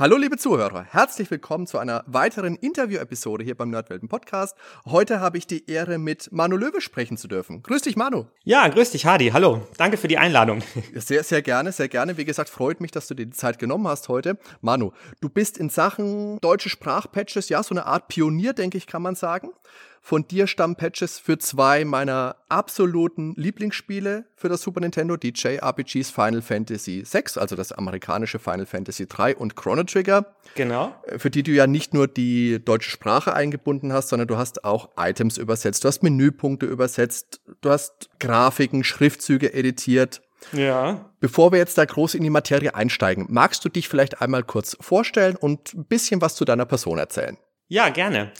Hallo liebe Zuhörer, herzlich willkommen zu einer weiteren Interview-Episode hier beim Nerdwelten Podcast. Heute habe ich die Ehre, mit Manu Löwe sprechen zu dürfen. Grüß dich, Manu. Ja, grüß dich, Hadi. Hallo. Danke für die Einladung. Sehr, sehr gerne, sehr gerne. Wie gesagt, freut mich, dass du dir die Zeit genommen hast heute. Manu, du bist in Sachen deutsche Sprachpatches, ja, so eine Art Pionier, denke ich, kann man sagen. Von dir stammen Patches für zwei meiner absoluten Lieblingsspiele für das Super Nintendo, die JRPGs Final Fantasy VI, also das amerikanische Final Fantasy III und Chrono Trigger. Genau. Für die du ja nicht nur die deutsche Sprache eingebunden hast, sondern du hast auch Items übersetzt, du hast Menüpunkte übersetzt, du hast Grafiken, Schriftzüge editiert. Ja. Bevor wir jetzt da groß in die Materie einsteigen, magst du dich vielleicht einmal kurz vorstellen und ein bisschen was zu deiner Person erzählen? Ja, gerne.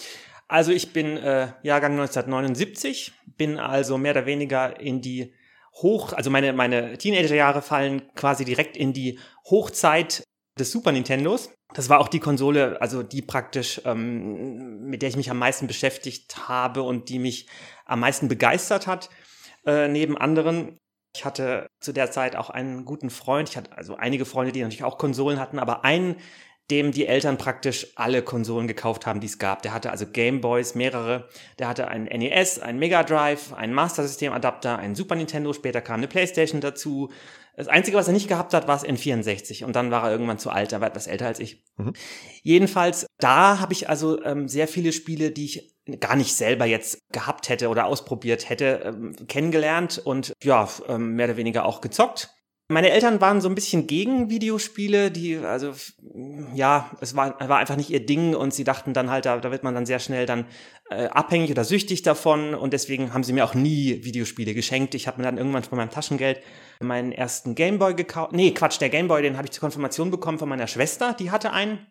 Also ich bin äh, Jahrgang 1979, bin also mehr oder weniger in die Hoch, also meine, meine Teenagerjahre fallen quasi direkt in die Hochzeit des Super Nintendos. Das war auch die Konsole, also die praktisch, ähm, mit der ich mich am meisten beschäftigt habe und die mich am meisten begeistert hat, äh, neben anderen. Ich hatte zu der Zeit auch einen guten Freund. Ich hatte also einige Freunde, die natürlich auch Konsolen hatten, aber einen, dem die Eltern praktisch alle Konsolen gekauft haben, die es gab. Der hatte also Gameboys, mehrere. Der hatte einen NES, einen Mega Drive, einen Master System Adapter, einen Super Nintendo. Später kam eine Playstation dazu. Das Einzige, was er nicht gehabt hat, war das N64. Und dann war er irgendwann zu alt. Er war etwas älter als ich. Mhm. Jedenfalls, da habe ich also ähm, sehr viele Spiele, die ich gar nicht selber jetzt gehabt hätte oder ausprobiert hätte, ähm, kennengelernt und ja, ähm, mehr oder weniger auch gezockt. Meine Eltern waren so ein bisschen gegen Videospiele, die, also, ja, es war, war einfach nicht ihr Ding und sie dachten dann halt, da, da wird man dann sehr schnell dann äh, abhängig oder süchtig davon und deswegen haben sie mir auch nie Videospiele geschenkt. Ich habe mir dann irgendwann von meinem Taschengeld meinen ersten Gameboy gekauft. Nee, Quatsch, der Gameboy, den habe ich zur Konfirmation bekommen von meiner Schwester, die hatte einen.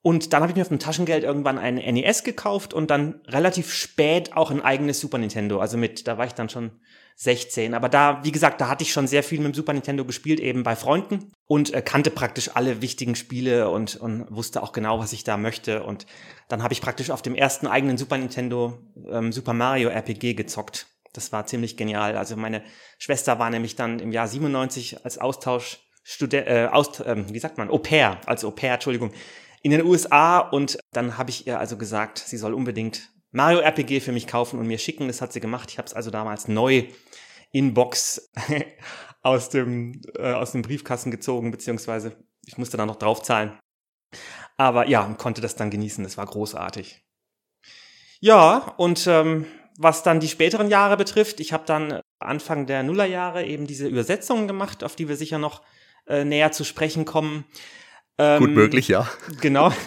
Und dann habe ich mir auf dem Taschengeld irgendwann einen NES gekauft und dann relativ spät auch ein eigenes Super Nintendo. Also mit, da war ich dann schon 16. Aber da, wie gesagt, da hatte ich schon sehr viel mit dem Super Nintendo gespielt, eben bei Freunden und äh, kannte praktisch alle wichtigen Spiele und, und wusste auch genau, was ich da möchte. Und dann habe ich praktisch auf dem ersten eigenen Super Nintendo ähm, Super Mario RPG gezockt. Das war ziemlich genial. Also meine Schwester war nämlich dann im Jahr 97 als Austausch äh, aus, ähm, wie sagt man, Au pair, als Au pair, Entschuldigung, in den USA und dann habe ich ihr also gesagt, sie soll unbedingt Mario RPG für mich kaufen und mir schicken. Das hat sie gemacht. Ich habe es also damals neu in Box aus dem, äh, aus dem Briefkasten gezogen, beziehungsweise ich musste da noch draufzahlen. Aber ja, konnte das dann genießen. Das war großartig. Ja, und ähm, was dann die späteren Jahre betrifft, ich habe dann Anfang der Nullerjahre eben diese Übersetzungen gemacht, auf die wir sicher noch äh, näher zu sprechen kommen. Ähm, Gut möglich, ja. Genau.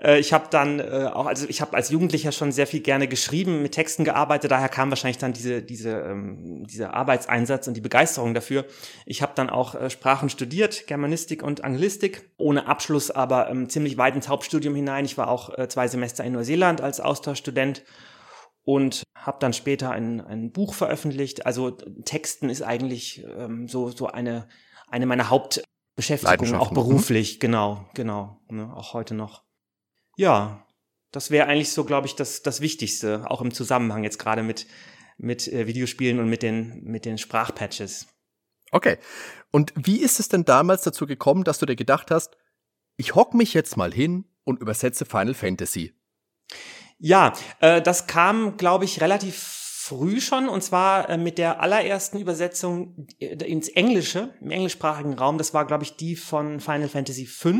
Äh, ich habe dann äh, auch, also ich habe als Jugendlicher schon sehr viel gerne geschrieben, mit Texten gearbeitet, daher kam wahrscheinlich dann diese, diese, ähm, dieser Arbeitseinsatz und die Begeisterung dafür. Ich habe dann auch äh, Sprachen studiert, Germanistik und Anglistik, ohne Abschluss, aber ähm, ziemlich weit ins Hauptstudium hinein. Ich war auch äh, zwei Semester in Neuseeland als Austauschstudent und habe dann später ein, ein Buch veröffentlicht. Also Texten ist eigentlich ähm, so, so eine, eine meiner Haupt Beschäftigung, auch mhm. beruflich, genau, genau, ne, auch heute noch. Ja, das wäre eigentlich so, glaube ich, das, das Wichtigste, auch im Zusammenhang jetzt gerade mit, mit äh, Videospielen und mit den, mit den Sprachpatches. Okay. Und wie ist es denn damals dazu gekommen, dass du dir gedacht hast, ich hock mich jetzt mal hin und übersetze Final Fantasy? Ja, äh, das kam, glaube ich, relativ früh schon und zwar äh, mit der allerersten Übersetzung äh, ins Englische, im englischsprachigen Raum. Das war, glaube ich, die von Final Fantasy V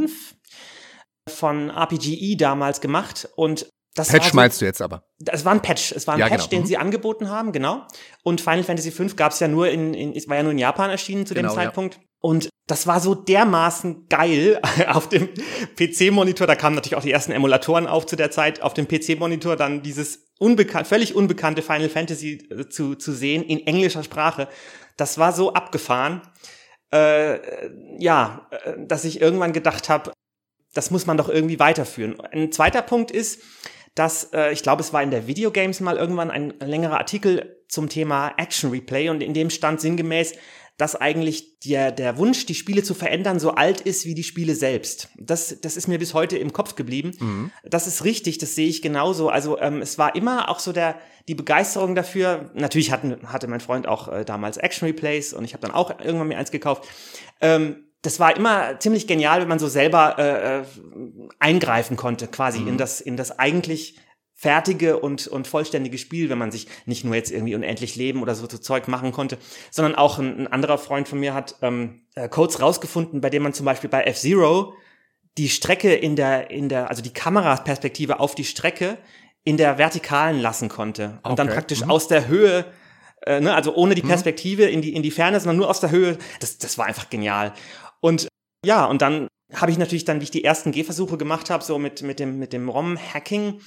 von RPGE damals gemacht und das Patch so, meinst du jetzt aber? Das war ein Patch. Es war ein ja, Patch, genau. den mhm. sie angeboten haben, genau. Und Final Fantasy V gab es ja nur in, in, es war ja nur in Japan erschienen zu genau, dem Zeitpunkt. Ja. Und das war so dermaßen geil auf dem PC-Monitor. Da kamen natürlich auch die ersten Emulatoren auf zu der Zeit. Auf dem PC-Monitor dann dieses unbekannt, völlig unbekannte Final Fantasy äh, zu, zu sehen in englischer Sprache. Das war so abgefahren, äh, ja, äh, dass ich irgendwann gedacht habe, das muss man doch irgendwie weiterführen. Ein zweiter Punkt ist, dass äh, ich glaube, es war in der Videogames mal irgendwann ein längerer Artikel zum Thema Action Replay und in dem stand sinngemäß, dass eigentlich der, der Wunsch, die Spiele zu verändern, so alt ist wie die Spiele selbst. Das, das ist mir bis heute im Kopf geblieben. Mhm. Das ist richtig, das sehe ich genauso. Also ähm, es war immer auch so der, die Begeisterung dafür. Natürlich hatten, hatte mein Freund auch äh, damals Action Replays und ich habe dann auch irgendwann mir eins gekauft. Ähm, das war immer ziemlich genial, wenn man so selber äh, äh eingreifen konnte, quasi mhm. in das in das eigentlich fertige und, und vollständige Spiel, wenn man sich nicht nur jetzt irgendwie unendlich leben oder so, so Zeug machen konnte, sondern auch ein, ein anderer Freund von mir hat ähm, äh, Codes rausgefunden, bei dem man zum Beispiel bei F-Zero die Strecke in der, in der, also die Kameraperspektive auf die Strecke in der vertikalen lassen konnte. Und okay. dann praktisch mhm. aus der Höhe, äh, ne, also ohne die mhm. Perspektive in die, in die Ferne, sondern nur aus der Höhe. Das, das war einfach genial. Und ja, und dann habe ich natürlich dann, wie ich die ersten Gehversuche gemacht habe, so mit, mit dem, mit dem ROM-Hacking,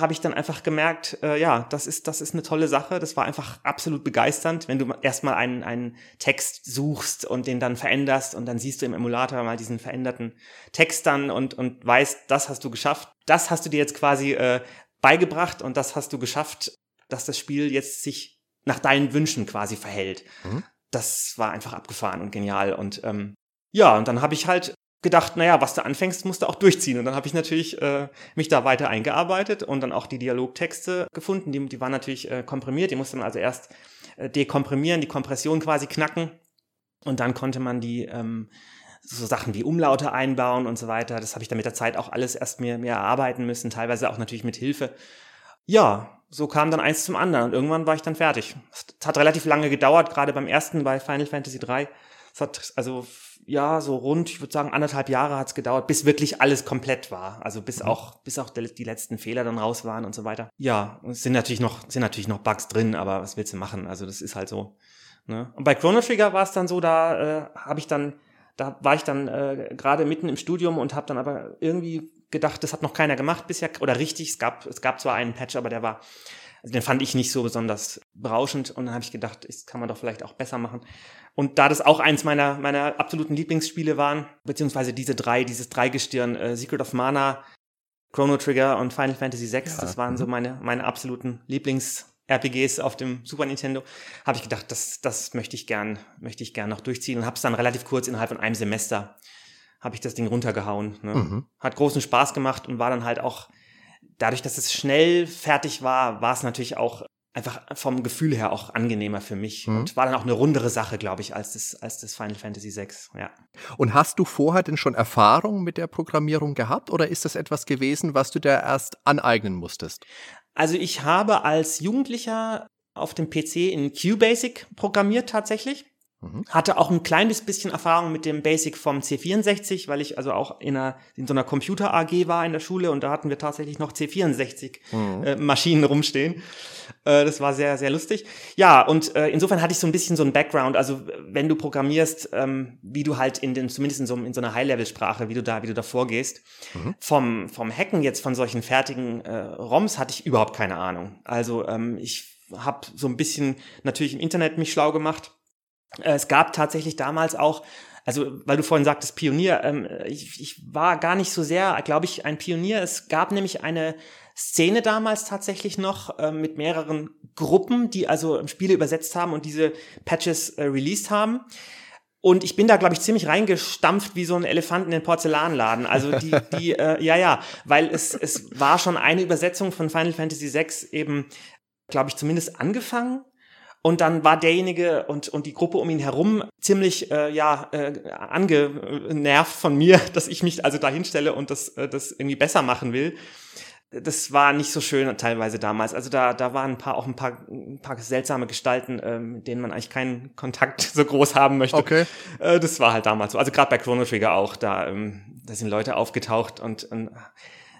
habe ich dann einfach gemerkt, äh, ja, das ist, das ist eine tolle Sache. Das war einfach absolut begeisternd, wenn du erstmal einen, einen Text suchst und den dann veränderst und dann siehst du im Emulator mal diesen veränderten Text dann und, und weißt, das hast du geschafft. Das hast du dir jetzt quasi äh, beigebracht und das hast du geschafft, dass das Spiel jetzt sich nach deinen Wünschen quasi verhält. Mhm. Das war einfach abgefahren und genial. Und ähm, ja, und dann habe ich halt gedacht, naja, was du anfängst, musst du auch durchziehen. Und dann habe ich natürlich äh, mich da weiter eingearbeitet und dann auch die Dialogtexte gefunden. Die, die waren natürlich äh, komprimiert, die musste man also erst äh, dekomprimieren, die Kompression quasi knacken. Und dann konnte man die ähm, so Sachen wie Umlaute einbauen und so weiter. Das habe ich dann mit der Zeit auch alles erst mir mehr erarbeiten müssen, teilweise auch natürlich mit Hilfe. Ja, so kam dann eins zum anderen und irgendwann war ich dann fertig. Es hat relativ lange gedauert, gerade beim ersten bei Final Fantasy 3. Es hat also ja, so rund, ich würde sagen, anderthalb Jahre hat es gedauert, bis wirklich alles komplett war. Also bis mhm. auch, bis auch die letzten Fehler dann raus waren und so weiter. Ja, es sind natürlich noch, sind natürlich noch Bugs drin, aber was willst du machen? Also das ist halt so. Ne? Und bei Chrono Trigger war es dann so, da äh, habe ich dann, da war ich dann äh, gerade mitten im Studium und habe dann aber irgendwie gedacht, das hat noch keiner gemacht bisher oder richtig. Es gab, es gab zwar einen Patch, aber der war also den fand ich nicht so besonders berauschend und dann habe ich gedacht, das kann man doch vielleicht auch besser machen. Und da das auch eins meiner, meiner absoluten Lieblingsspiele waren, beziehungsweise diese drei, dieses Dreigestirn, äh, Secret of Mana, Chrono Trigger und Final Fantasy VI, ja. das waren so mhm. meine, meine absoluten Lieblings-RPGs auf dem Super Nintendo, habe ich gedacht, das, das möchte ich gern, möchte ich gern noch durchziehen und habe es dann relativ kurz innerhalb von einem Semester habe ich das Ding runtergehauen. Ne? Mhm. Hat großen Spaß gemacht und war dann halt auch dadurch, dass es schnell fertig war, war es natürlich auch einfach vom Gefühl her auch angenehmer für mich mhm. und war dann auch eine rundere Sache, glaube ich, als das, als das Final Fantasy VI. Ja. Und hast du vorher denn schon Erfahrung mit der Programmierung gehabt oder ist das etwas gewesen, was du dir erst aneignen musstest? Also ich habe als Jugendlicher auf dem PC in QBasic programmiert tatsächlich. Mhm. Hatte auch ein kleines bisschen Erfahrung mit dem Basic vom C64, weil ich also auch in, einer, in so einer Computer AG war in der Schule und da hatten wir tatsächlich noch C64 mhm. äh, Maschinen rumstehen. Äh, das war sehr, sehr lustig. Ja, und äh, insofern hatte ich so ein bisschen so ein Background. Also wenn du programmierst, ähm, wie du halt in den, zumindest in so, in so einer High-Level-Sprache, wie du da, wie du da vorgehst. Mhm. Vom, vom Hacken jetzt von solchen fertigen äh, ROMs hatte ich überhaupt keine Ahnung. Also ähm, ich habe so ein bisschen natürlich im Internet mich schlau gemacht es gab tatsächlich damals auch, also weil du vorhin sagtest Pionier, ähm, ich, ich war gar nicht so sehr, glaube ich, ein Pionier. Es gab nämlich eine Szene damals tatsächlich noch äh, mit mehreren Gruppen, die also Spiele übersetzt haben und diese Patches äh, released haben. Und ich bin da, glaube ich, ziemlich reingestampft wie so ein Elefant in den Porzellanladen. Also die, die, äh, ja, ja, weil es, es war schon eine Übersetzung von Final Fantasy VI eben, glaube ich, zumindest angefangen. Und dann war derjenige und, und die Gruppe um ihn herum ziemlich äh, ja, äh, angenervt von mir, dass ich mich also da hinstelle und das, äh, das irgendwie besser machen will. Das war nicht so schön teilweise damals. Also da, da waren ein paar auch ein paar, ein paar seltsame Gestalten, äh, mit denen man eigentlich keinen Kontakt so groß haben möchte. Okay. Äh, das war halt damals so. Also gerade bei Chrono Trigger auch, da, ähm, da sind Leute aufgetaucht und, und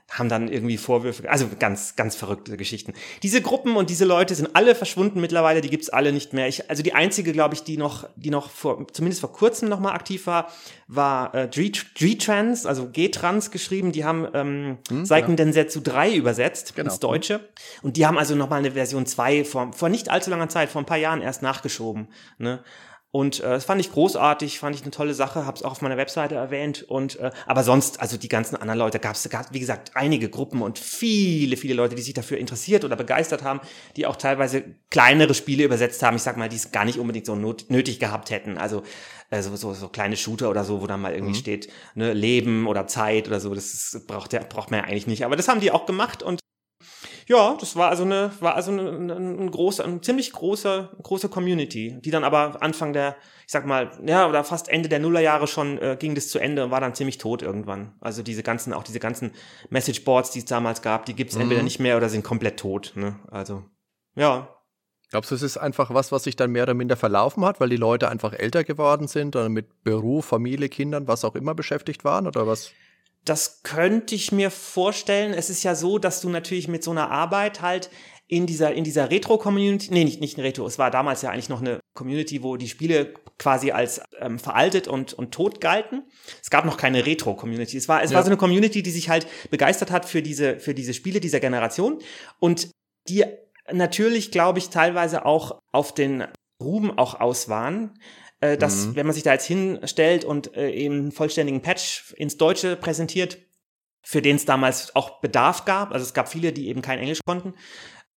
haben dann irgendwie Vorwürfe, also ganz, ganz verrückte Geschichten. Diese Gruppen und diese Leute sind alle verschwunden mittlerweile, die gibt's alle nicht mehr. Ich, also die einzige, glaube ich, die noch, die noch vor, zumindest vor kurzem noch mal aktiv war, war äh, G-Trans, also G-Trans geschrieben. Die haben ähm, hm, Seiken ja. Densetsu 3 übersetzt genau. ins Deutsche. Und die haben also noch mal eine Version 2 vor, vor nicht allzu langer Zeit, vor ein paar Jahren erst nachgeschoben. Ne? Und äh, das fand ich großartig, fand ich eine tolle Sache, habe es auch auf meiner Webseite erwähnt. Und äh, aber sonst, also die ganzen anderen Leute, gab es, wie gesagt, einige Gruppen und viele, viele Leute, die sich dafür interessiert oder begeistert haben, die auch teilweise kleinere Spiele übersetzt haben. Ich sag mal, die es gar nicht unbedingt so not nötig gehabt hätten. Also äh, so, so, so kleine Shooter oder so, wo dann mal irgendwie mhm. steht, ne, Leben oder Zeit oder so. Das ist, braucht, der, braucht man ja eigentlich nicht. Aber das haben die auch gemacht und ja, das war also eine, war also eine, ein großer, ein ziemlich großer, große Community, die dann aber Anfang der, ich sag mal, ja, oder fast Ende der Nullerjahre schon äh, ging das zu Ende und war dann ziemlich tot irgendwann. Also diese ganzen, auch diese ganzen Messageboards, die es damals gab, die gibt's mhm. entweder nicht mehr oder sind komplett tot. Ne? Also, ja. Glaubst du, es ist einfach was, was sich dann mehr oder minder verlaufen hat, weil die Leute einfach älter geworden sind oder mit Beruf, Familie, Kindern, was auch immer beschäftigt waren oder was? Das könnte ich mir vorstellen. Es ist ja so, dass du natürlich mit so einer Arbeit halt in dieser, in dieser Retro-Community, nee, nicht, nicht ein Retro, es war damals ja eigentlich noch eine Community, wo die Spiele quasi als ähm, veraltet und, und tot galten. Es gab noch keine Retro-Community. Es war, es ja. war so eine Community, die sich halt begeistert hat für diese, für diese Spiele dieser Generation und die natürlich, glaube ich, teilweise auch auf den Ruhm auch aus waren äh, dass, mhm. wenn man sich da jetzt hinstellt und äh, eben einen vollständigen Patch ins Deutsche präsentiert, für den es damals auch Bedarf gab, also es gab viele, die eben kein Englisch konnten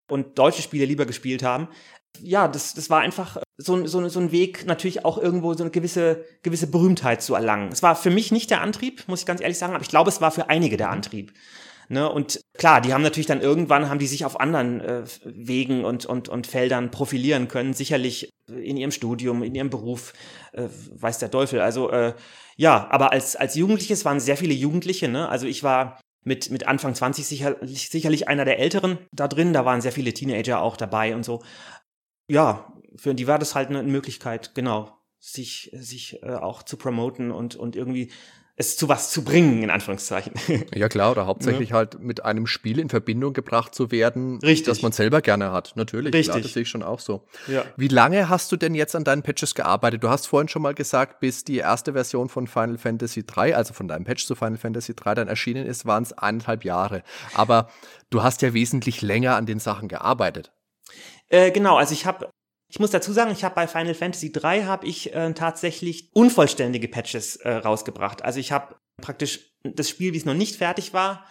und deutsche Spiele lieber gespielt haben. Ja, das, das war einfach so, so, so ein Weg, natürlich auch irgendwo so eine gewisse, gewisse Berühmtheit zu erlangen. Es war für mich nicht der Antrieb, muss ich ganz ehrlich sagen, aber ich glaube, es war für einige der mhm. Antrieb. Ne? Und klar, die haben natürlich dann irgendwann, haben die sich auf anderen äh, Wegen und, und, und Feldern profilieren können, sicherlich in ihrem Studium, in ihrem Beruf, äh, weiß der Teufel. Also äh, ja, aber als, als Jugendliches waren sehr viele Jugendliche. Ne? Also ich war mit, mit Anfang 20 sicherlich, sicherlich einer der Älteren da drin. Da waren sehr viele Teenager auch dabei und so. Ja, für die war das halt eine Möglichkeit, genau, sich, sich äh, auch zu promoten und, und irgendwie es zu was zu bringen, in Anführungszeichen. Ja klar, oder hauptsächlich ja. halt mit einem Spiel in Verbindung gebracht zu werden, Richtig. das man selber gerne hat. Natürlich, Richtig. Klar, das sehe ich schon auch so. Ja. Wie lange hast du denn jetzt an deinen Patches gearbeitet? Du hast vorhin schon mal gesagt, bis die erste Version von Final Fantasy 3, also von deinem Patch zu Final Fantasy 3 dann erschienen ist, waren es eineinhalb Jahre. Aber du hast ja wesentlich länger an den Sachen gearbeitet. Äh, genau, also ich habe ich muss dazu sagen, ich habe bei Final Fantasy 3 habe ich äh, tatsächlich unvollständige Patches äh, rausgebracht. Also ich habe praktisch das Spiel, wie es noch nicht fertig war,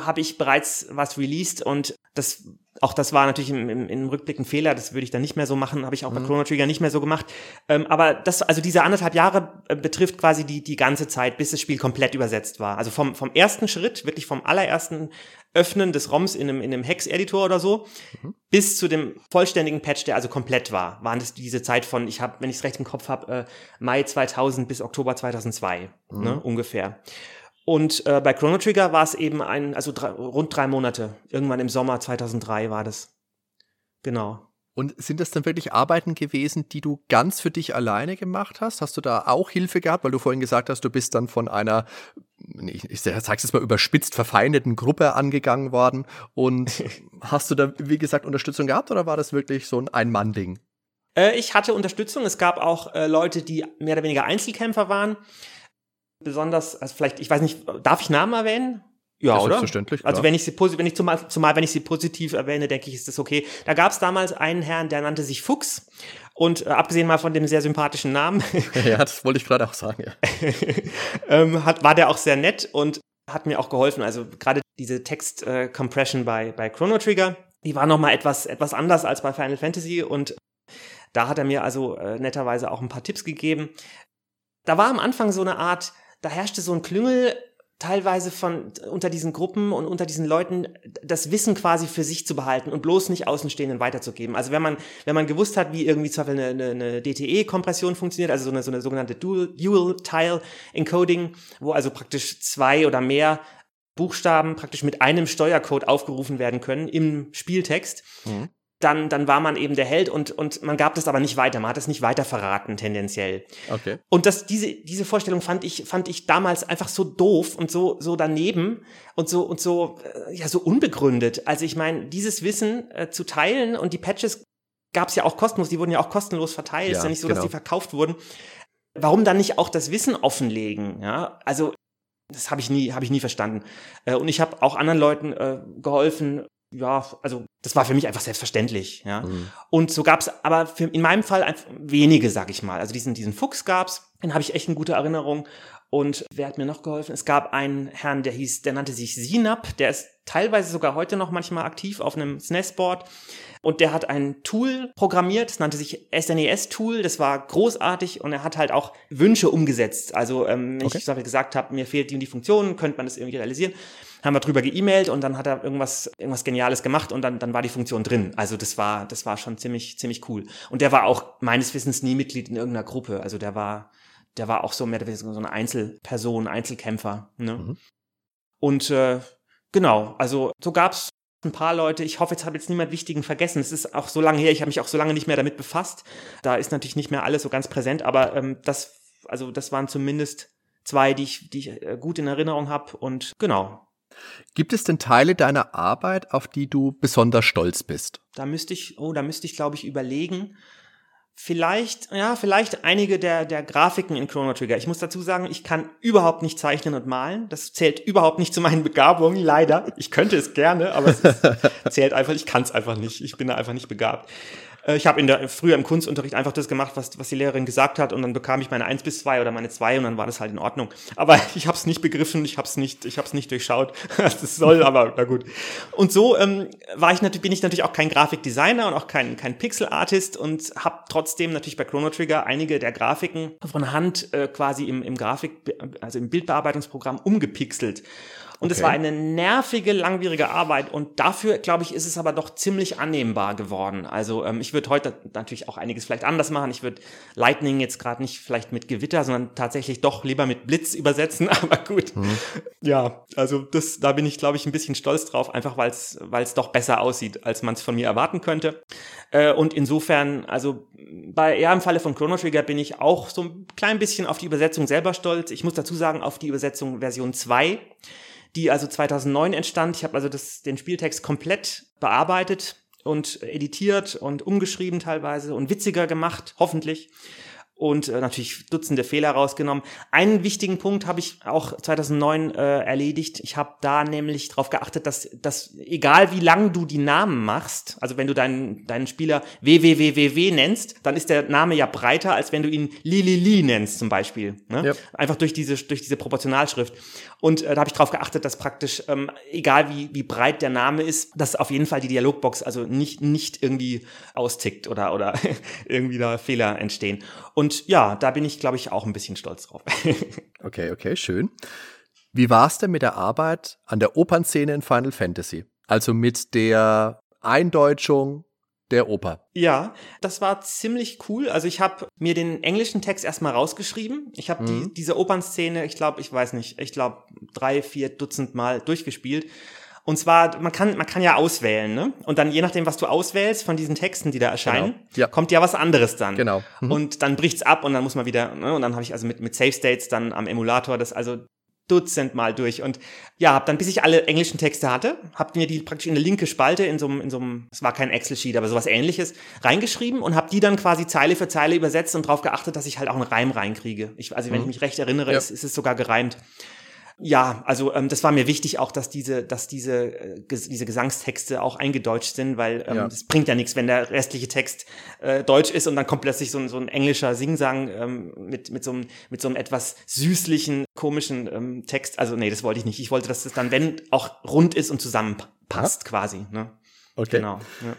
habe ich bereits was released und das auch das war natürlich im, im, im Rückblick ein Fehler, das würde ich dann nicht mehr so machen, habe ich auch mhm. bei Chrono Trigger nicht mehr so gemacht. Ähm, aber das, also diese anderthalb Jahre äh, betrifft quasi die, die ganze Zeit, bis das Spiel komplett übersetzt war. Also vom, vom ersten Schritt, wirklich vom allerersten Öffnen des ROMs in einem, in einem Hex-Editor oder so, mhm. bis zu dem vollständigen Patch, der also komplett war, waren das diese Zeit von, ich habe, wenn ich es recht im Kopf habe, äh, Mai 2000 bis Oktober 2002, mhm. ne, ungefähr. Und äh, bei Chrono Trigger war es eben ein, also drei, rund drei Monate. Irgendwann im Sommer 2003 war das. Genau. Und sind das dann wirklich Arbeiten gewesen, die du ganz für dich alleine gemacht hast? Hast du da auch Hilfe gehabt, weil du vorhin gesagt hast, du bist dann von einer, ich, ich sag's jetzt mal überspitzt, verfeindeten Gruppe angegangen worden. Und hast du da, wie gesagt, Unterstützung gehabt oder war das wirklich so ein Ein-Mann-Ding? Äh, ich hatte Unterstützung. Es gab auch äh, Leute, die mehr oder weniger Einzelkämpfer waren besonders, also vielleicht, ich weiß nicht, darf ich Namen erwähnen? Ja, oder? Selbstverständlich. Also wenn ich sie wenn ich zumal, zumal wenn ich sie positiv erwähne, denke ich, ist das okay. Da gab es damals einen Herrn, der nannte sich Fuchs. Und äh, abgesehen mal von dem sehr sympathischen Namen. ja, das wollte ich gerade auch sagen, ja. ähm, hat, war der auch sehr nett und hat mir auch geholfen. Also gerade diese Text-Compression äh, bei, bei Chrono Trigger, die war nochmal etwas, etwas anders als bei Final Fantasy und da hat er mir also äh, netterweise auch ein paar Tipps gegeben. Da war am Anfang so eine Art, da herrschte so ein Klüngel teilweise von unter diesen Gruppen und unter diesen Leuten das Wissen quasi für sich zu behalten und bloß nicht Außenstehenden weiterzugeben. Also wenn man wenn man gewusst hat, wie irgendwie zum Beispiel eine, eine, eine DTE-Kompression funktioniert, also so eine, so eine sogenannte Dual-Tile-Encoding, wo also praktisch zwei oder mehr Buchstaben praktisch mit einem Steuercode aufgerufen werden können im Spieltext, mhm dann, dann war man eben der Held und, und man gab das aber nicht weiter. Man hat es nicht weiter verraten, tendenziell. Okay. Und das, diese, diese Vorstellung fand ich, fand ich damals einfach so doof und so, so daneben und so, und so, äh, ja, so unbegründet. Also ich meine, dieses Wissen äh, zu teilen und die Patches gab es ja auch kostenlos, die wurden ja auch kostenlos verteilt. Ja, ist ja nicht so, genau. dass die verkauft wurden. Warum dann nicht auch das Wissen offenlegen? Ja, also das habe ich nie, habe ich nie verstanden. Äh, und ich habe auch anderen Leuten äh, geholfen, ja, also das war für mich einfach selbstverständlich, ja. Mhm. Und so gab's aber für, in meinem Fall einfach wenige, sag ich mal. Also diesen, diesen Fuchs gab's, den habe ich echt eine gute Erinnerung. Und wer hat mir noch geholfen? Es gab einen Herrn, der hieß, der nannte sich Sinap, der ist teilweise sogar heute noch manchmal aktiv auf einem SNES-Board. Und der hat ein Tool programmiert, das nannte sich SNES-Tool, das war großartig und er hat halt auch Wünsche umgesetzt. Also, ähm, wenn okay. ich gesagt habe, mir fehlt die und die Funktion, könnte man das irgendwie realisieren, haben wir drüber geemailt und dann hat er irgendwas, irgendwas Geniales gemacht und dann, dann war die Funktion drin. Also das war, das war schon ziemlich, ziemlich cool. Und der war auch meines Wissens nie Mitglied in irgendeiner Gruppe. Also der war, der war auch so mehr oder weniger so eine Einzelperson, Einzelkämpfer. Ne? Mhm. Und äh, genau, also so gab's ein paar Leute. Ich hoffe, jetzt habe jetzt niemand Wichtigen vergessen. Es ist auch so lange her, ich habe mich auch so lange nicht mehr damit befasst. Da ist natürlich nicht mehr alles so ganz präsent, aber ähm, das, also das waren zumindest zwei, die ich, die ich äh, gut in Erinnerung habe. Und genau. Gibt es denn Teile deiner Arbeit, auf die du besonders stolz bist? Da müsste ich, oh, da müsste ich, glaube ich, überlegen. Vielleicht, ja, vielleicht einige der, der Grafiken in Chrono Trigger. Ich muss dazu sagen, ich kann überhaupt nicht zeichnen und malen. Das zählt überhaupt nicht zu meinen Begabungen, leider. Ich könnte es gerne, aber es ist, zählt einfach, ich kann es einfach nicht. Ich bin da einfach nicht begabt. Äh, ich habe in der früher im Kunstunterricht einfach das gemacht, was, was die Lehrerin gesagt hat und dann bekam ich meine 1 bis 2 oder meine 2 und dann war das halt in Ordnung. Aber ich habe es nicht begriffen, ich habe es nicht, ich habe es nicht durchschaut, was das soll, aber na gut. Und so ähm, war ich natürlich bin ich natürlich auch kein Grafikdesigner und auch kein kein Pixel Artist und habe trotzdem natürlich bei Chrono Trigger einige der Grafiken von Hand äh, quasi im im Grafik also im Bildbearbeitungsprogramm umgepixelt. Und es war eine nervige, langwierige Arbeit. Und dafür, glaube ich, ist es aber doch ziemlich annehmbar geworden. Also ähm, ich würde heute natürlich auch einiges vielleicht anders machen. Ich würde Lightning jetzt gerade nicht vielleicht mit Gewitter, sondern tatsächlich doch lieber mit Blitz übersetzen. Aber gut. Mhm. Ja, also das, da bin ich, glaube ich, ein bisschen stolz drauf, einfach weil es weil es doch besser aussieht, als man es von mir erwarten könnte. Äh, und insofern, also bei ja, im Falle von Chrono Trigger bin ich auch so ein klein bisschen auf die Übersetzung selber stolz. Ich muss dazu sagen, auf die Übersetzung Version 2 die also 2009 entstand. Ich habe also das, den Spieltext komplett bearbeitet und editiert und umgeschrieben teilweise und witziger gemacht, hoffentlich und äh, natürlich Dutzende Fehler rausgenommen. Einen wichtigen Punkt habe ich auch 2009 äh, erledigt. Ich habe da nämlich darauf geachtet, dass, dass egal wie lang du die Namen machst, also wenn du deinen, deinen Spieler WWWWW nennst, dann ist der Name ja breiter, als wenn du ihn Lilili nennst zum Beispiel. Ne? Yep. Einfach durch diese, durch diese Proportionalschrift. Und äh, da habe ich darauf geachtet, dass praktisch, ähm, egal wie, wie breit der Name ist, dass auf jeden Fall die Dialogbox also nicht, nicht irgendwie austickt oder, oder irgendwie da Fehler entstehen. Und ja, da bin ich, glaube ich, auch ein bisschen stolz drauf. okay, okay, schön. Wie war es denn mit der Arbeit an der Opernszene in Final Fantasy? Also mit der Eindeutschung der Oper. Ja, das war ziemlich cool. Also ich habe mir den englischen Text erstmal rausgeschrieben. Ich habe mhm. die, diese Opernszene, ich glaube, ich weiß nicht, ich glaube drei, vier Dutzend Mal durchgespielt und zwar, man kann, man kann ja auswählen, ne? Und dann je nachdem, was du auswählst von diesen Texten, die da erscheinen, genau. ja. kommt ja was anderes dann. Genau. Mhm. Und dann bricht's ab und dann muss man wieder, ne? Und dann habe ich also mit, mit Save States dann am Emulator das also dutzendmal durch und ja, hab dann bis ich alle englischen Texte hatte, hab mir die praktisch in eine linke Spalte in so einem in so einem es war kein Excel Sheet, aber sowas ähnliches reingeschrieben und hab die dann quasi Zeile für Zeile übersetzt und darauf geachtet, dass ich halt auch einen Reim reinkriege. Ich, also wenn mhm. ich mich recht erinnere, ja. ist, ist es sogar gereimt. Ja, also ähm, das war mir wichtig auch, dass diese, dass diese, äh, ges diese Gesangstexte auch eingedeutscht sind, weil ähm, ja. das bringt ja nichts, wenn der restliche Text äh, deutsch ist und dann kommt plötzlich so, ein so ein englischer Singsang ähm, mit, mit, so einem, mit so einem etwas süßlichen, komischen ähm, Text. Also nee, das wollte ich nicht. Ich wollte, dass das dann, wenn, auch rund ist und zusammenpasst ja. quasi. Ne? Okay. Genau. Ja.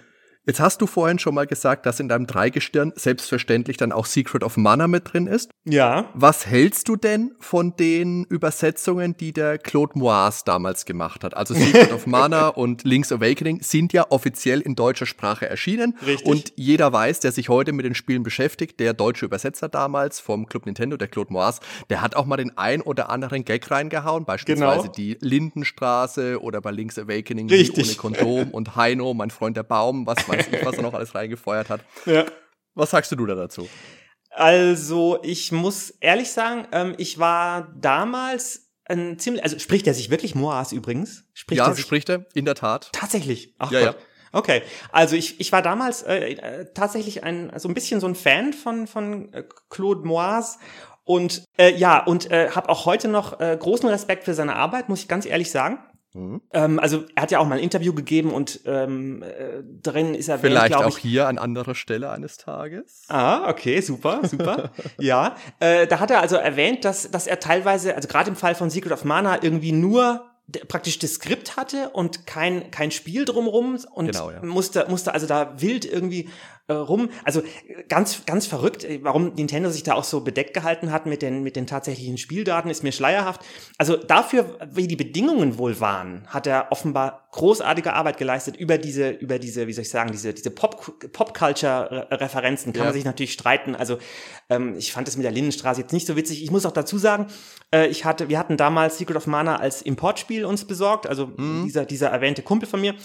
Jetzt hast du vorhin schon mal gesagt, dass in deinem Dreigestirn selbstverständlich dann auch Secret of Mana mit drin ist. Ja. Was hältst du denn von den Übersetzungen, die der Claude Moise damals gemacht hat? Also Secret of Mana und Link's Awakening sind ja offiziell in deutscher Sprache erschienen. Richtig. Und jeder weiß, der sich heute mit den Spielen beschäftigt, der deutsche Übersetzer damals vom Club Nintendo, der Claude Moise, der hat auch mal den ein oder anderen Gag reingehauen, beispielsweise genau. die Lindenstraße oder bei Link's Awakening ohne Kondom und Heino, mein Freund der Baum, was weiß weiß nicht, was er noch alles reingefeuert hat. Ja. Was sagst du da dazu? Also, ich muss ehrlich sagen, ähm, ich war damals ein ziemlich, also spricht er sich wirklich Moas übrigens? Spricht ja, er sich, spricht er, in der Tat. Tatsächlich. Ach ja, Gott. ja. Okay, also ich, ich war damals äh, äh, tatsächlich ein so ein bisschen so ein Fan von von äh, Claude Moas und äh, ja und äh, habe auch heute noch äh, großen Respekt für seine Arbeit, muss ich ganz ehrlich sagen. Mhm. Ähm, also er hat ja auch mal ein Interview gegeben und ähm, äh, drin ist er vielleicht auch ich, hier an anderer Stelle eines Tages. Ah, okay, super, super. ja, äh, da hat er also erwähnt, dass dass er teilweise, also gerade im Fall von Secret of Mana irgendwie nur praktisch das Skript hatte und kein kein Spiel drumrum und genau, ja. musste musste also da wild irgendwie äh, rum. Also ganz, ganz verrückt, äh, warum Nintendo sich da auch so bedeckt gehalten hat mit den, mit den tatsächlichen Spieldaten, ist mir schleierhaft. Also dafür, wie die Bedingungen wohl waren, hat er offenbar großartige Arbeit geleistet über diese, über diese, wie soll ich sagen, diese, diese Pop-Culture-Referenzen. Kann ja. man sich natürlich streiten. Also ähm, ich fand es mit der Lindenstraße jetzt nicht so witzig. Ich muss auch dazu sagen, äh, ich hatte, wir hatten damals Secret of Mana als Importspiel uns besorgt, also mhm. dieser, dieser erwähnte Kumpel von mir,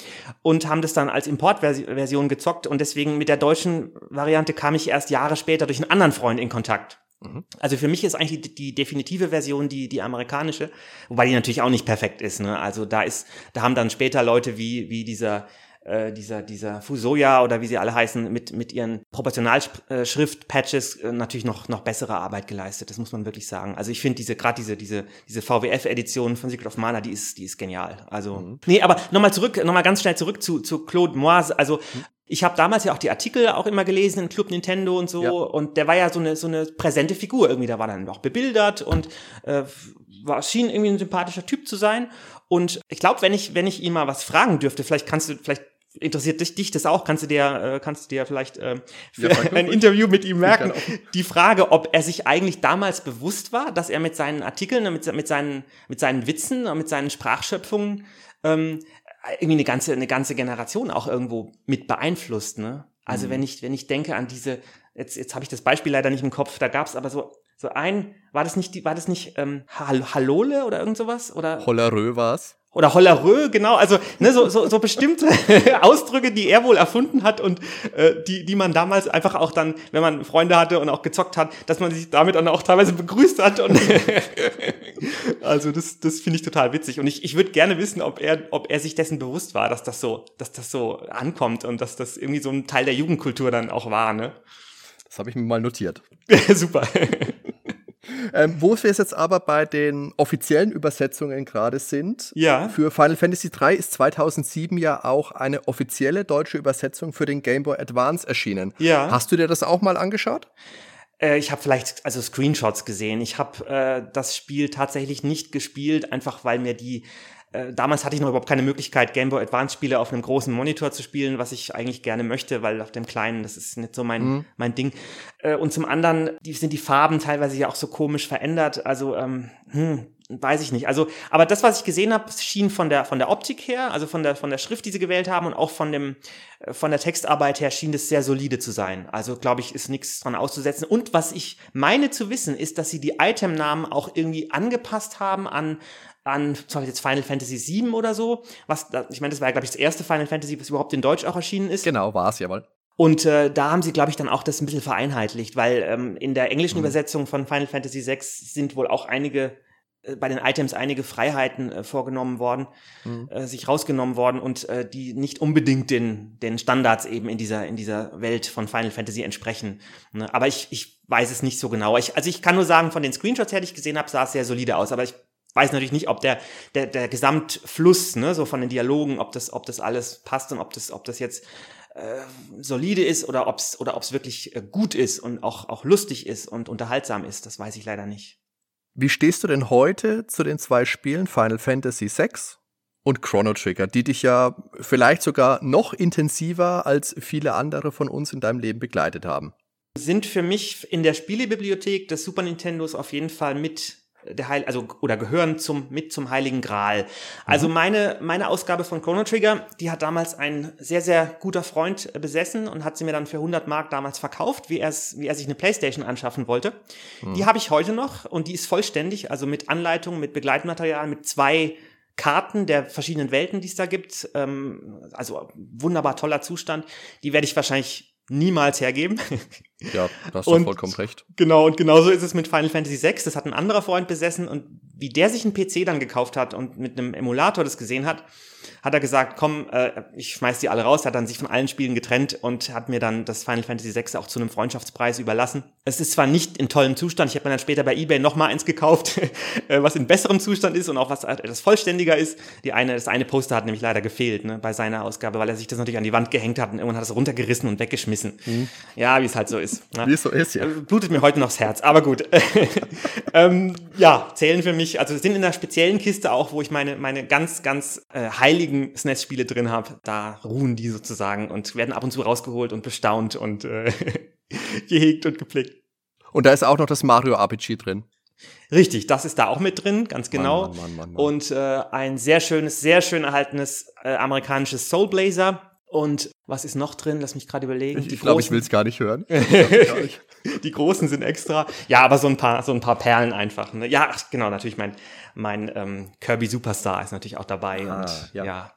und haben das dann als Importversion gezockt und deswegen mit der deutschen deutschen Variante kam ich erst Jahre später durch einen anderen Freund in Kontakt. Mhm. Also für mich ist eigentlich die, die, definitive Version die, die amerikanische, wobei die natürlich auch nicht perfekt ist. Ne? Also da ist, da haben dann später Leute wie, wie dieser äh, dieser, dieser Fusoya oder wie sie alle heißen, mit, mit ihren Proportionalschrift-Patches äh, natürlich noch, noch bessere Arbeit geleistet. Das muss man wirklich sagen. Also ich finde diese, gerade diese, diese, diese VWF-Edition von Secret of Mana, die ist, die ist genial. Also, mhm. nee, aber nochmal zurück, nochmal ganz schnell zurück zu, zu Claude Moise. Also, mhm. Ich habe damals ja auch die Artikel auch immer gelesen in Club Nintendo und so. Ja. Und der war ja so eine, so eine präsente Figur irgendwie. Da war dann auch bebildert und äh, war, schien irgendwie ein sympathischer Typ zu sein. Und ich glaube, wenn ich, wenn ich ihn mal was fragen dürfte, vielleicht kannst du, vielleicht interessiert dich, dich das auch, kannst du dir, äh, kannst du dir vielleicht äh, für ja, ein Interview mit ihm merken. Die Frage, ob er sich eigentlich damals bewusst war, dass er mit seinen Artikeln, mit, mit, seinen, mit seinen Witzen und mit seinen Sprachschöpfungen ähm, irgendwie eine ganze, eine ganze Generation auch irgendwo mit beeinflusst. Ne? Also mhm. wenn ich, wenn ich denke an diese, jetzt, jetzt habe ich das Beispiel leider nicht im Kopf, da gab es aber so, so ein, war das nicht, war das nicht ähm, Hallole oder irgend sowas? Oder? Hollerö war's oder Hollerö, genau, also ne, so, so, so bestimmte Ausdrücke, die er wohl erfunden hat und äh, die, die man damals einfach auch dann, wenn man Freunde hatte und auch gezockt hat, dass man sich damit dann auch teilweise begrüßt hat. Und also das, das finde ich total witzig. Und ich, ich würde gerne wissen, ob er, ob er sich dessen bewusst war, dass das so, dass das so ankommt und dass das irgendwie so ein Teil der Jugendkultur dann auch war, ne? Das habe ich mir mal notiert. Super. Ähm, wo wir jetzt aber bei den offiziellen Übersetzungen gerade sind, ja. für Final Fantasy 3 ist 2007 ja auch eine offizielle deutsche Übersetzung für den Game Boy Advance erschienen. Ja. Hast du dir das auch mal angeschaut? Äh, ich habe vielleicht also Screenshots gesehen. Ich habe äh, das Spiel tatsächlich nicht gespielt, einfach weil mir die äh, damals hatte ich noch überhaupt keine Möglichkeit, Game Boy Advance Spiele auf einem großen Monitor zu spielen, was ich eigentlich gerne möchte, weil auf dem kleinen, das ist nicht so mein, mhm. mein Ding. Äh, und zum anderen, die sind die Farben teilweise ja auch so komisch verändert. Also, ähm, hm, weiß ich nicht. Also, aber das, was ich gesehen habe, schien von der von der Optik her, also von der von der Schrift, die sie gewählt haben und auch von dem äh, von der Textarbeit her schien das sehr solide zu sein. Also, glaube ich, ist nichts dran auszusetzen. Und was ich meine zu wissen, ist, dass sie die Itemnamen auch irgendwie angepasst haben an an zum Beispiel jetzt Final Fantasy VII oder so. Was, ich meine, das war ja, glaube ich, das erste Final Fantasy, was überhaupt in Deutsch auch erschienen ist. Genau, war es, jawohl. Und äh, da haben sie, glaube ich, dann auch das ein bisschen vereinheitlicht, weil ähm, in der englischen mhm. Übersetzung von Final Fantasy VI sind wohl auch einige äh, bei den Items einige Freiheiten äh, vorgenommen worden, mhm. äh, sich rausgenommen worden und äh, die nicht unbedingt den, den Standards eben in dieser, in dieser Welt von Final Fantasy entsprechen. Ne? Aber ich, ich weiß es nicht so genau. Ich, also ich kann nur sagen, von den Screenshots, die ich gesehen habe, sah es sehr solide aus. Aber ich weiß natürlich nicht, ob der, der, der Gesamtfluss, ne, so von den Dialogen, ob das, ob das alles passt und ob das, ob das jetzt äh, solide ist oder ob es oder ob's wirklich äh, gut ist und auch, auch lustig ist und unterhaltsam ist, das weiß ich leider nicht. Wie stehst du denn heute zu den zwei Spielen Final Fantasy VI und Chrono Trigger, die dich ja vielleicht sogar noch intensiver als viele andere von uns in deinem Leben begleitet haben? Sind für mich in der Spielebibliothek des Super Nintendos auf jeden Fall mit der Heil, also oder gehören zum mit zum Heiligen Gral. Also mhm. meine meine Ausgabe von Chrono Trigger, die hat damals ein sehr sehr guter Freund besessen und hat sie mir dann für 100 Mark damals verkauft, wie er es wie er sich eine PlayStation anschaffen wollte. Mhm. Die habe ich heute noch und die ist vollständig, also mit Anleitung, mit Begleitmaterial, mit zwei Karten der verschiedenen Welten, die es da gibt. Ähm, also wunderbar toller Zustand. Die werde ich wahrscheinlich niemals hergeben. Ja, da hast du vollkommen recht. Genau, und genauso ist es mit Final Fantasy VI. Das hat ein anderer Freund besessen und wie der sich einen PC dann gekauft hat und mit einem Emulator das gesehen hat, hat er gesagt, komm, äh, ich schmeiß die alle raus, hat dann sich von allen Spielen getrennt und hat mir dann das Final Fantasy VI auch zu einem Freundschaftspreis überlassen. Es ist zwar nicht in tollem Zustand, ich habe mir dann später bei Ebay nochmal eins gekauft, äh, was in besserem Zustand ist und auch was etwas vollständiger ist. Die eine, das eine Poster hat nämlich leider gefehlt ne, bei seiner Ausgabe, weil er sich das natürlich an die Wand gehängt hat und irgendwann hat er es runtergerissen und weggeschmissen. Ja, wie es halt so ist. ne? Wie es so ist, ja. Äh, Blutet mir heute noch das Herz, aber gut. ähm, ja, zählen für mich, also sind in einer speziellen Kiste auch, wo ich meine, meine ganz, ganz äh, heiligen SNES-Spiele drin habe. Da ruhen die sozusagen und werden ab und zu rausgeholt und bestaunt und äh, gehegt und gepflegt. Und da ist auch noch das Mario RPG drin. Richtig, das ist da auch mit drin, ganz genau. Mann, Mann, Mann. Und äh, ein sehr schönes, sehr schön erhaltenes äh, amerikanisches Soul Blazer. Und was ist noch drin? Lass mich gerade überlegen. ich glaube, ich will es gar nicht hören. Gar nicht. Die großen sind extra. Ja, aber so ein paar, so ein paar Perlen einfach. Ne? Ja, ach, genau, natürlich mein, mein ähm, Kirby Superstar ist natürlich auch dabei. Ah, und ja. ja.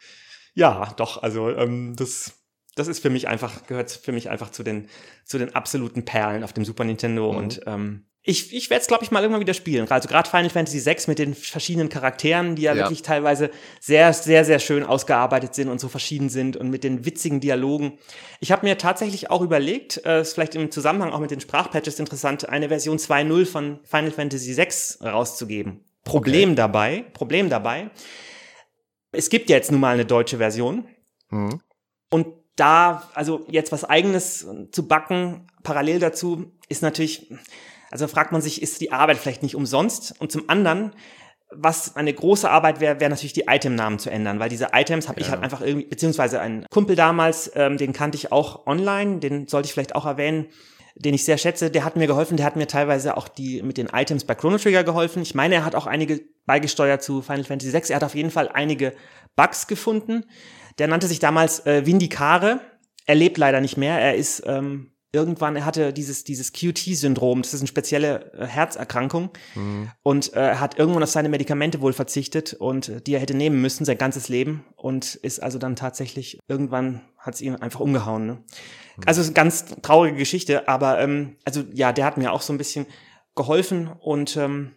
ja, doch, also ähm, das, das ist für mich einfach, gehört für mich einfach zu den, zu den absoluten Perlen auf dem Super Nintendo. Mhm. Und ähm, ich, ich werde es, glaube ich, mal irgendwann wieder spielen. Also gerade Final Fantasy VI mit den verschiedenen Charakteren, die ja, Ja. wirklich teilweise sehr, sehr, sehr schön ausgearbeitet sind und so verschieden sind und mit den witzigen Dialogen. Ich habe mir tatsächlich auch überlegt, äh, ist vielleicht im Zusammenhang auch mit den Sprachpatches interessant, eine Version 2.0 von Final Fantasy VI rauszugeben. Problem dabei, Problem dabei, es gibt ja jetzt nun mal eine deutsche Version Mhm. und da, also jetzt was eigenes zu backen, parallel dazu, ist natürlich, also fragt man sich, ist die Arbeit vielleicht nicht umsonst? Und zum anderen, was eine große Arbeit wäre, wäre natürlich die Itemnamen zu ändern, weil diese Items habe ich Ja. halt einfach irgendwie, beziehungsweise ein Kumpel damals, ähm, den kannte ich auch online, den sollte ich vielleicht auch erwähnen, den ich sehr schätze, der hat mir geholfen, der hat mir teilweise auch die mit den Items bei Chrono Trigger geholfen. Ich meine, er hat auch einige beigesteuert zu Final Fantasy VI. Er hat auf jeden Fall einige Bugs gefunden. Der nannte sich damals äh, Vindicare. Er lebt leider nicht mehr. Er ist ähm, irgendwann, er hatte dieses, dieses QT-Syndrom. Das ist eine spezielle äh, Herzerkrankung. Mhm. Und äh, er hat irgendwann auf seine Medikamente wohl verzichtet und äh, die er hätte nehmen müssen, sein ganzes Leben. Und ist also dann tatsächlich, irgendwann hat es ihn einfach umgehauen. Ne? Also es ist eine ganz traurige Geschichte, aber ähm, also ja, der hat mir auch so ein bisschen geholfen und ähm,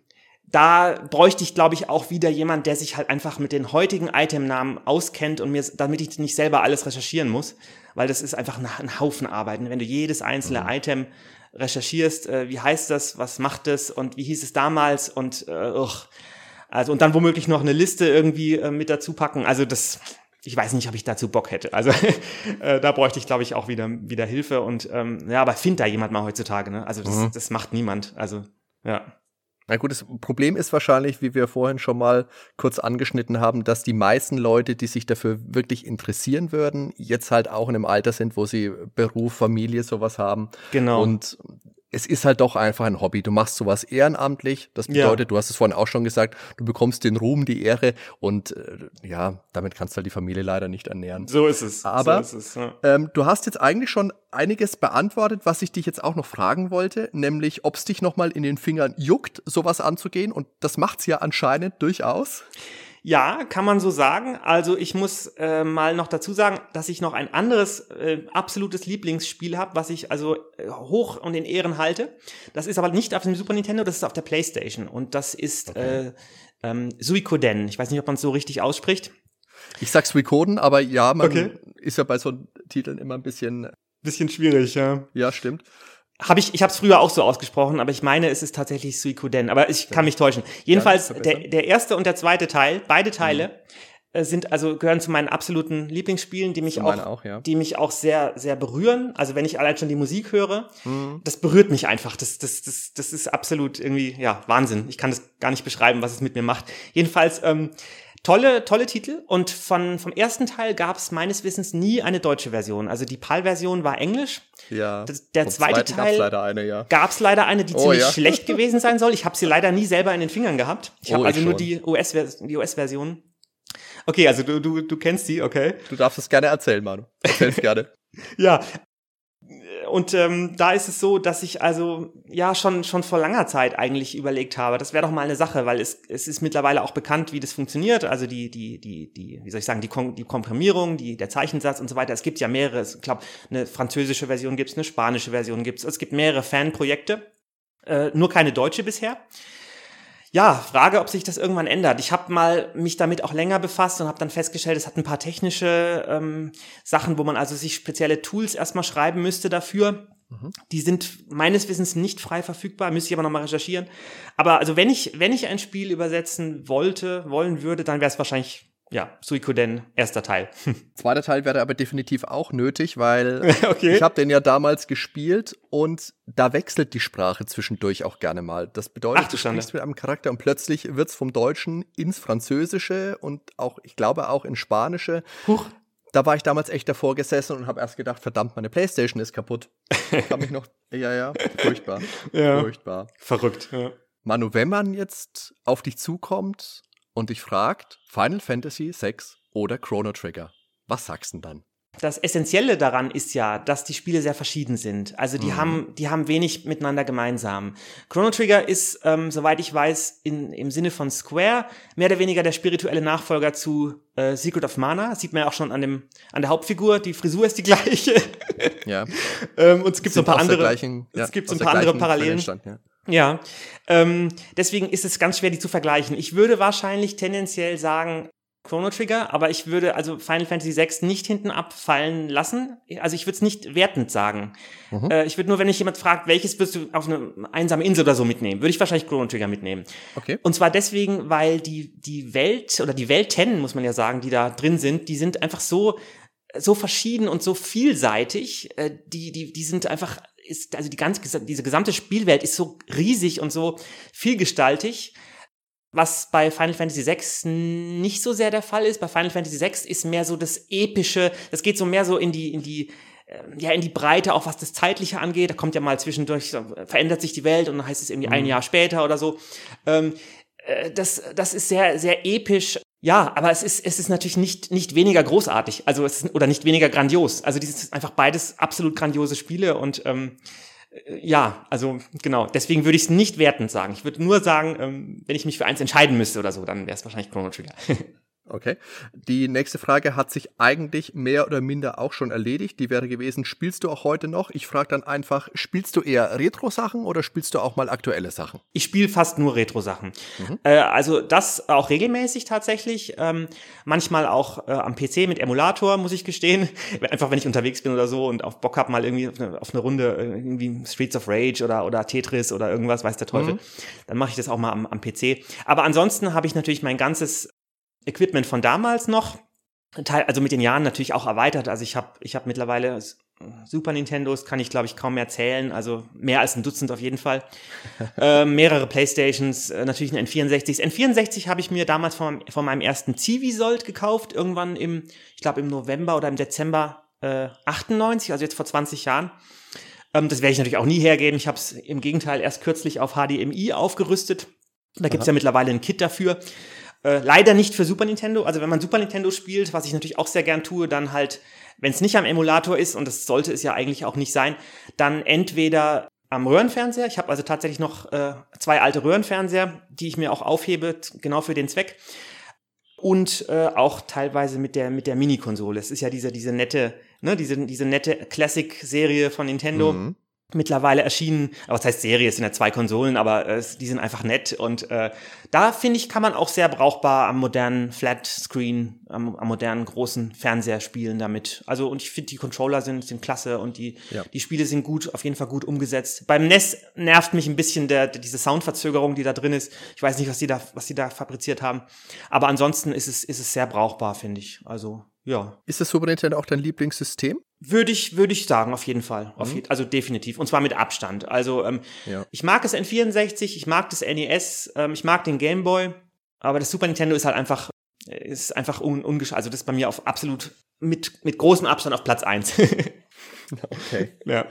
da bräuchte ich, glaube ich, auch wieder jemand, der sich halt einfach mit den heutigen Itemnamen auskennt und mir, damit ich nicht selber alles recherchieren muss, weil das ist einfach ein, Haufen Arbeit. Und Wenn du jedes einzelne Item recherchierst, äh, wie heißt das, was macht es und wie hieß es damals und äh, ugh. also und dann womöglich noch eine Liste irgendwie äh, mit dazu packen. Also das, ich weiß nicht, ob ich dazu Bock hätte. Also äh, da bräuchte ich, glaube ich, auch wieder wieder Hilfe und ähm, ja, aber find da jemand mal heutzutage. Ne? Also das, Mhm. das macht niemand. Also ja. Na gut, das Problem ist wahrscheinlich, wie wir vorhin schon mal kurz angeschnitten haben, dass die meisten Leute, die sich dafür wirklich interessieren würden, jetzt halt auch in einem Alter sind, wo sie Beruf, Familie, sowas haben. Genau. Und es ist halt doch einfach ein Hobby. Du machst sowas ehrenamtlich. Das Ja. bedeutet, du hast es vorhin auch schon gesagt, du bekommst den Ruhm, die Ehre und äh, ja, damit kannst du halt die Familie leider nicht ernähren. So ist es. Aber- so ist es, ja. Ähm, du hast jetzt eigentlich schon einiges beantwortet, was ich dich jetzt auch noch fragen wollte, nämlich ob es dich nochmal in den Fingern juckt, sowas anzugehen. Und das macht's ja anscheinend durchaus. Ja, kann man so sagen. Also ich muss äh, mal noch dazu sagen, dass ich noch ein anderes äh, absolutes Lieblingsspiel habe, was ich also äh, hoch und in Ehren halte. Das ist aber nicht auf dem Super Nintendo, das ist auf der PlayStation und das ist Okay. äh, ähm, Suikoden. Ich weiß nicht, ob man es so richtig ausspricht. Ich sag's Suikoden, aber ja, man Okay. ist ja bei so Titeln immer ein bisschen, Bisschen schwierig, ja. ja, stimmt. Habe ich, ich habe es früher auch so ausgesprochen, aber ich meine, es ist tatsächlich Suikoden. Aber ich kann mich täuschen. Jedenfalls, der, der erste und der zweite Teil, beide Teile, äh, sind also gehören zu meinen absoluten Lieblingsspielen, die mich auch, auch, ja. die mich auch sehr, sehr berühren. Also wenn ich allein schon die Musik höre, Mhm. das berührt mich einfach. Das, das, das, das ist absolut irgendwie, ja, Wahnsinn. Ich kann das gar nicht beschreiben, was es mit mir macht. Jedenfalls, ähm, tolle, tolle Titel. Und von, vom ersten Teil gab es meines Wissens nie eine deutsche Version. Also die PAL-Version war Englisch. Ja. Der Vom zweite Teil- leider eine, ja. Gab es leider eine, die Oh, ziemlich ja. schlecht gewesen sein soll. Ich habe sie leider nie selber in den Fingern gehabt. Ich Oh, habe ich also nur die US-Version. Die US-Version. Okay, also du, du, du kennst die, okay. Du darfst es gerne erzählen, Manu. Erzähl's gerne. Ja. Und ähm, da ist es so, dass ich also ja schon schon vor langer Zeit eigentlich überlegt habe, das wäre doch mal eine Sache, weil es, es ist mittlerweile auch bekannt, wie das funktioniert. Also die die die die wie soll ich sagen die Kom die Komprimierung, die der Zeichensatz und so weiter. Es gibt ja mehrere. Ich glaube, eine französische Version gibt es, eine spanische Version gibt es. Es gibt mehrere Fanprojekte, äh, nur keine deutsche bisher ja, Frage, ob sich das irgendwann ändert. Ich habe mal mich damit auch länger befasst und habe dann festgestellt, es hat ein paar technische ähm, Sachen, wo man also sich spezielle Tools erstmal schreiben müsste dafür. Mhm. Die sind meines Wissens nicht frei verfügbar, müsste ich aber nochmal recherchieren. Aber also wenn ich, wenn ich ein Spiel übersetzen wollte, wollen würde, dann wäre es wahrscheinlich ja, Suikoden, erster Teil. Zweiter Teil wäre aber definitiv auch nötig, weil okay. ich habe den ja damals gespielt und da wechselt die Sprache zwischendurch auch gerne mal. Das bedeutet, Ach, du sprichst mit einem Charakter und plötzlich wird es vom Deutschen ins Französische und auch, ich glaube, auch ins Spanische. Huch. Da war ich damals echt davor gesessen und habe erst gedacht, verdammt, meine Playstation ist kaputt. Ich habe mich noch, ja, ja, furchtbar, ja. furchtbar. Verrückt, ja. Manu, wenn man jetzt auf dich zukommt und dich fragt, Final Fantasy VI oder Chrono Trigger, was sagst du denn dann? Das Essentielle daran ist ja, dass die Spiele sehr verschieden sind. Also die mhm. haben, die haben wenig miteinander gemeinsam. Chrono Trigger ist, ähm, soweit ich weiß, in, im Sinne von Square mehr oder weniger der spirituelle Nachfolger zu äh, Secret of Mana. sieht man ja auch schon an dem, an der Hauptfigur. Die Frisur ist die gleiche. Ja. ähm, und es gibt so ein paar andere, gleichen, ja, es gibt so ein paar andere Parallelen. Ja. Ja, ähm, deswegen ist es ganz schwer, die zu vergleichen. Ich würde wahrscheinlich tendenziell sagen Chrono Trigger, aber ich würde also Final Fantasy VI nicht hinten abfallen lassen. Also ich würde es nicht wertend sagen. Mhm. Äh, ich würde nur, wenn mich jemand fragt, welches wirst du auf eine einsame Insel oder so mitnehmen, würde ich wahrscheinlich Chrono Trigger mitnehmen. Okay. Und zwar deswegen, weil die, die Welt oder die Welten, muss man ja sagen, die da drin sind, die sind einfach so so verschieden und so vielseitig, äh, die, die, die sind einfach ist, also die ganze, diese gesamte Spielwelt ist so riesig und so vielgestaltig, was bei Final Fantasy VI nicht so sehr der Fall ist. Bei Final Fantasy VI ist mehr so das epische, das geht so mehr so in die, in die, äh, ja, in die Breite, auch was das Zeitliche angeht. Da kommt ja mal zwischendurch, verändert sich die Welt und dann heißt es irgendwie mhm. ein Jahr später oder so. Ähm, äh, das, das ist sehr, sehr episch ja, aber es ist, es ist natürlich nicht, nicht weniger großartig, also es ist, oder nicht weniger grandios. Also dieses ist einfach beides absolut grandiose Spiele und ähm, äh, ja, also genau. Deswegen würde ich es nicht wertend sagen. Ich würde nur sagen, ähm, wenn ich mich für eins entscheiden müsste oder so, dann wäre es wahrscheinlich Chrono Trigger. Okay. Die nächste Frage hat sich eigentlich mehr oder minder auch schon erledigt. Die wäre gewesen, spielst du auch heute noch? Ich frage dann einfach, spielst du eher Retro-Sachen oder spielst du auch mal aktuelle Sachen? Ich spiele fast nur Retro-Sachen. Mhm. Äh, also das auch regelmäßig tatsächlich. Ähm, manchmal auch äh, am PC mit Emulator, muss ich gestehen. Einfach wenn ich unterwegs bin oder so und auf Bock habe, mal irgendwie auf eine, auf eine, Runde, äh, irgendwie Streets of Rage oder, oder Tetris oder irgendwas, weiß der Teufel. Mhm. Dann mache ich das auch mal am, am PC. Aber ansonsten habe ich natürlich mein ganzes Equipment von damals noch, also mit den Jahren natürlich auch erweitert. Also ich habe ich hab mittlerweile Super Nintendos, kann ich glaube ich kaum mehr zählen, also mehr als ein Dutzend auf jeden Fall. äh, mehrere Playstations, äh, natürlich ein N64. Das N64 habe ich mir damals von, von meinem ersten Zivi-Sold gekauft, irgendwann im, ich glaube im November oder im Dezember äh, 98, also jetzt vor 20 Jahren. Ähm, das werde ich natürlich auch nie hergeben. Ich habe es im Gegenteil erst kürzlich auf HDMI aufgerüstet. Da gibt es ja mittlerweile ein Kit dafür. Äh, leider nicht für Super Nintendo. Also wenn man Super Nintendo spielt, was ich natürlich auch sehr gern tue, dann halt, wenn es nicht am Emulator ist, und das sollte es ja eigentlich auch nicht sein, dann entweder am Röhrenfernseher. Ich habe also tatsächlich noch äh, zwei alte Röhrenfernseher, die ich mir auch aufhebe, genau für den Zweck. Und äh, auch teilweise mit der mit der Mini-Konsole. Es ist ja diese diese nette, ne, diese diese nette Classic-Serie von Nintendo. Mhm mittlerweile erschienen, aber was heißt Serie, es sind ja zwei Konsolen, aber äh, die sind einfach nett und äh, da finde ich, kann man auch sehr brauchbar am modernen Flatscreen, am, am modernen großen Fernseher spielen damit. Also und ich finde, die Controller sind, sind klasse und die, ja. die Spiele sind gut, auf jeden Fall gut umgesetzt. Beim NES nervt mich ein bisschen der, der, diese Soundverzögerung, die da drin ist. Ich weiß nicht, was die da, was die da fabriziert haben, aber ansonsten ist es, ist es sehr brauchbar, finde ich. Also ja. Ist das Super Nintendo auch dein Lieblingssystem? Würde ich, würde ich sagen, auf jeden Fall. Auf mhm. je, also definitiv. Und zwar mit Abstand. Also ähm, ja. ich mag das N64, ich mag das NES, ähm, ich mag den Game Boy, aber das Super Nintendo ist halt einfach, ist einfach un, ungesch also das ist bei mir auf absolut mit, mit großem Abstand auf Platz eins Okay. Ja.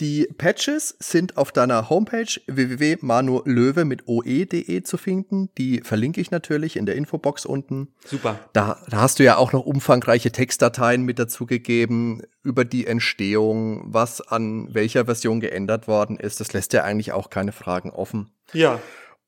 Die Patches sind auf deiner Homepage www.manolöwe mit oe.de zu finden. Die verlinke ich natürlich in der Infobox unten. Super. Da, da hast du ja auch noch umfangreiche Textdateien mit dazu gegeben über die Entstehung, was an welcher Version geändert worden ist. Das lässt ja eigentlich auch keine Fragen offen. Ja.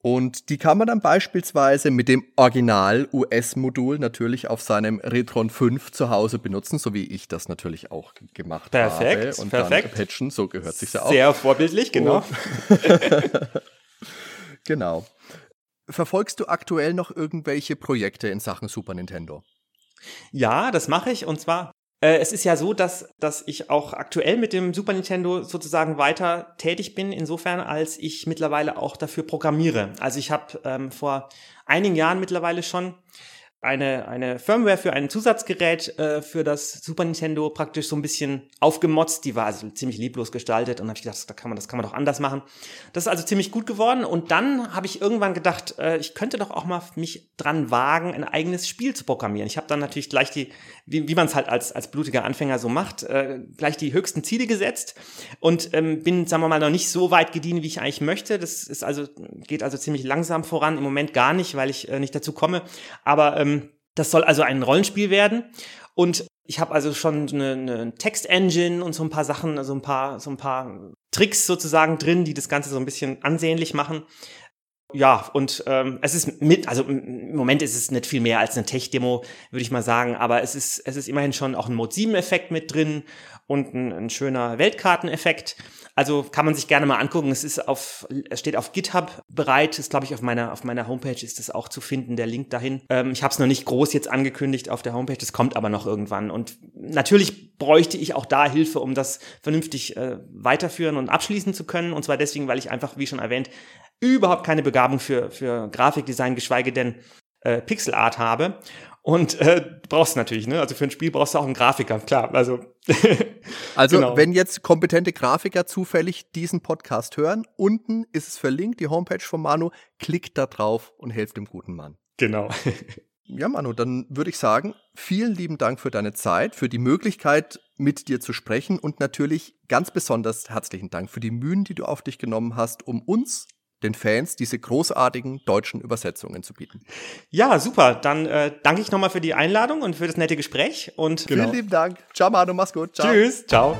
Und die kann man dann beispielsweise mit dem Original-US-Modul natürlich auf seinem Retron 5 zu Hause benutzen, so wie ich das natürlich auch gemacht perfekt, habe. Und perfekt. dann patchen, so gehört sich ja auch. Sehr vorbildlich, genau. genau. Verfolgst du aktuell noch irgendwelche Projekte in Sachen Super Nintendo? Ja, das mache ich. Und zwar äh, es ist ja so, dass, dass ich auch aktuell mit dem Super Nintendo sozusagen weiter tätig bin, insofern als ich mittlerweile auch dafür programmiere. Also ich habe ähm, vor einigen Jahren mittlerweile schon eine, eine Firmware für ein Zusatzgerät äh, für das Super Nintendo praktisch so ein bisschen aufgemotzt. Die war also ziemlich lieblos gestaltet und habe ich gedacht, da kann man, das kann man doch anders machen. Das ist also ziemlich gut geworden. Und dann habe ich irgendwann gedacht, äh, ich könnte doch auch mal mich dran wagen, ein eigenes Spiel zu programmieren. Ich habe dann natürlich gleich die, wie, wie man es halt als, als blutiger Anfänger so macht, äh, gleich die höchsten Ziele gesetzt und ähm, bin, sagen wir mal, noch nicht so weit gediehen, wie ich eigentlich möchte. Das ist also, geht also ziemlich langsam voran. Im Moment gar nicht, weil ich äh, nicht dazu komme. Aber ähm, das soll also ein Rollenspiel werden. Und ich habe also schon eine, eine Text-Engine und so ein paar Sachen, also ein paar, so ein paar Tricks sozusagen drin, die das Ganze so ein bisschen ansehnlich machen. Ja, und ähm, es ist mit, also im Moment ist es nicht viel mehr als eine Tech-Demo, würde ich mal sagen, aber es ist, es ist immerhin schon auch ein Mode 7-Effekt mit drin und ein, ein schöner Weltkarteneffekt. Also kann man sich gerne mal angucken. Es ist auf, es steht auf GitHub bereit. Ist glaube ich auf meiner auf meiner Homepage ist es auch zu finden. Der Link dahin. Ähm, ich habe es noch nicht groß jetzt angekündigt auf der Homepage. Das kommt aber noch irgendwann. Und natürlich bräuchte ich auch da Hilfe, um das vernünftig äh, weiterführen und abschließen zu können. Und zwar deswegen, weil ich einfach, wie schon erwähnt, überhaupt keine Begabung für für Grafikdesign, geschweige denn äh, Pixelart habe. Und äh, du brauchst natürlich, ne? Also für ein Spiel brauchst du auch einen Grafiker, klar. Also, also genau. wenn jetzt kompetente Grafiker zufällig diesen Podcast hören, unten ist es verlinkt, die Homepage von Manu. Klickt da drauf und helft dem guten Mann. Genau. ja, Manu, dann würde ich sagen, vielen lieben Dank für deine Zeit, für die Möglichkeit, mit dir zu sprechen und natürlich ganz besonders herzlichen Dank für die Mühen, die du auf dich genommen hast, um uns den Fans diese großartigen deutschen Übersetzungen zu bieten. Ja, super. Dann äh, danke ich nochmal für die Einladung und für das nette Gespräch. Und genau. Vielen lieben Dank. Ciao, Manu, mach's gut. Ciao. Tschüss. Ciao.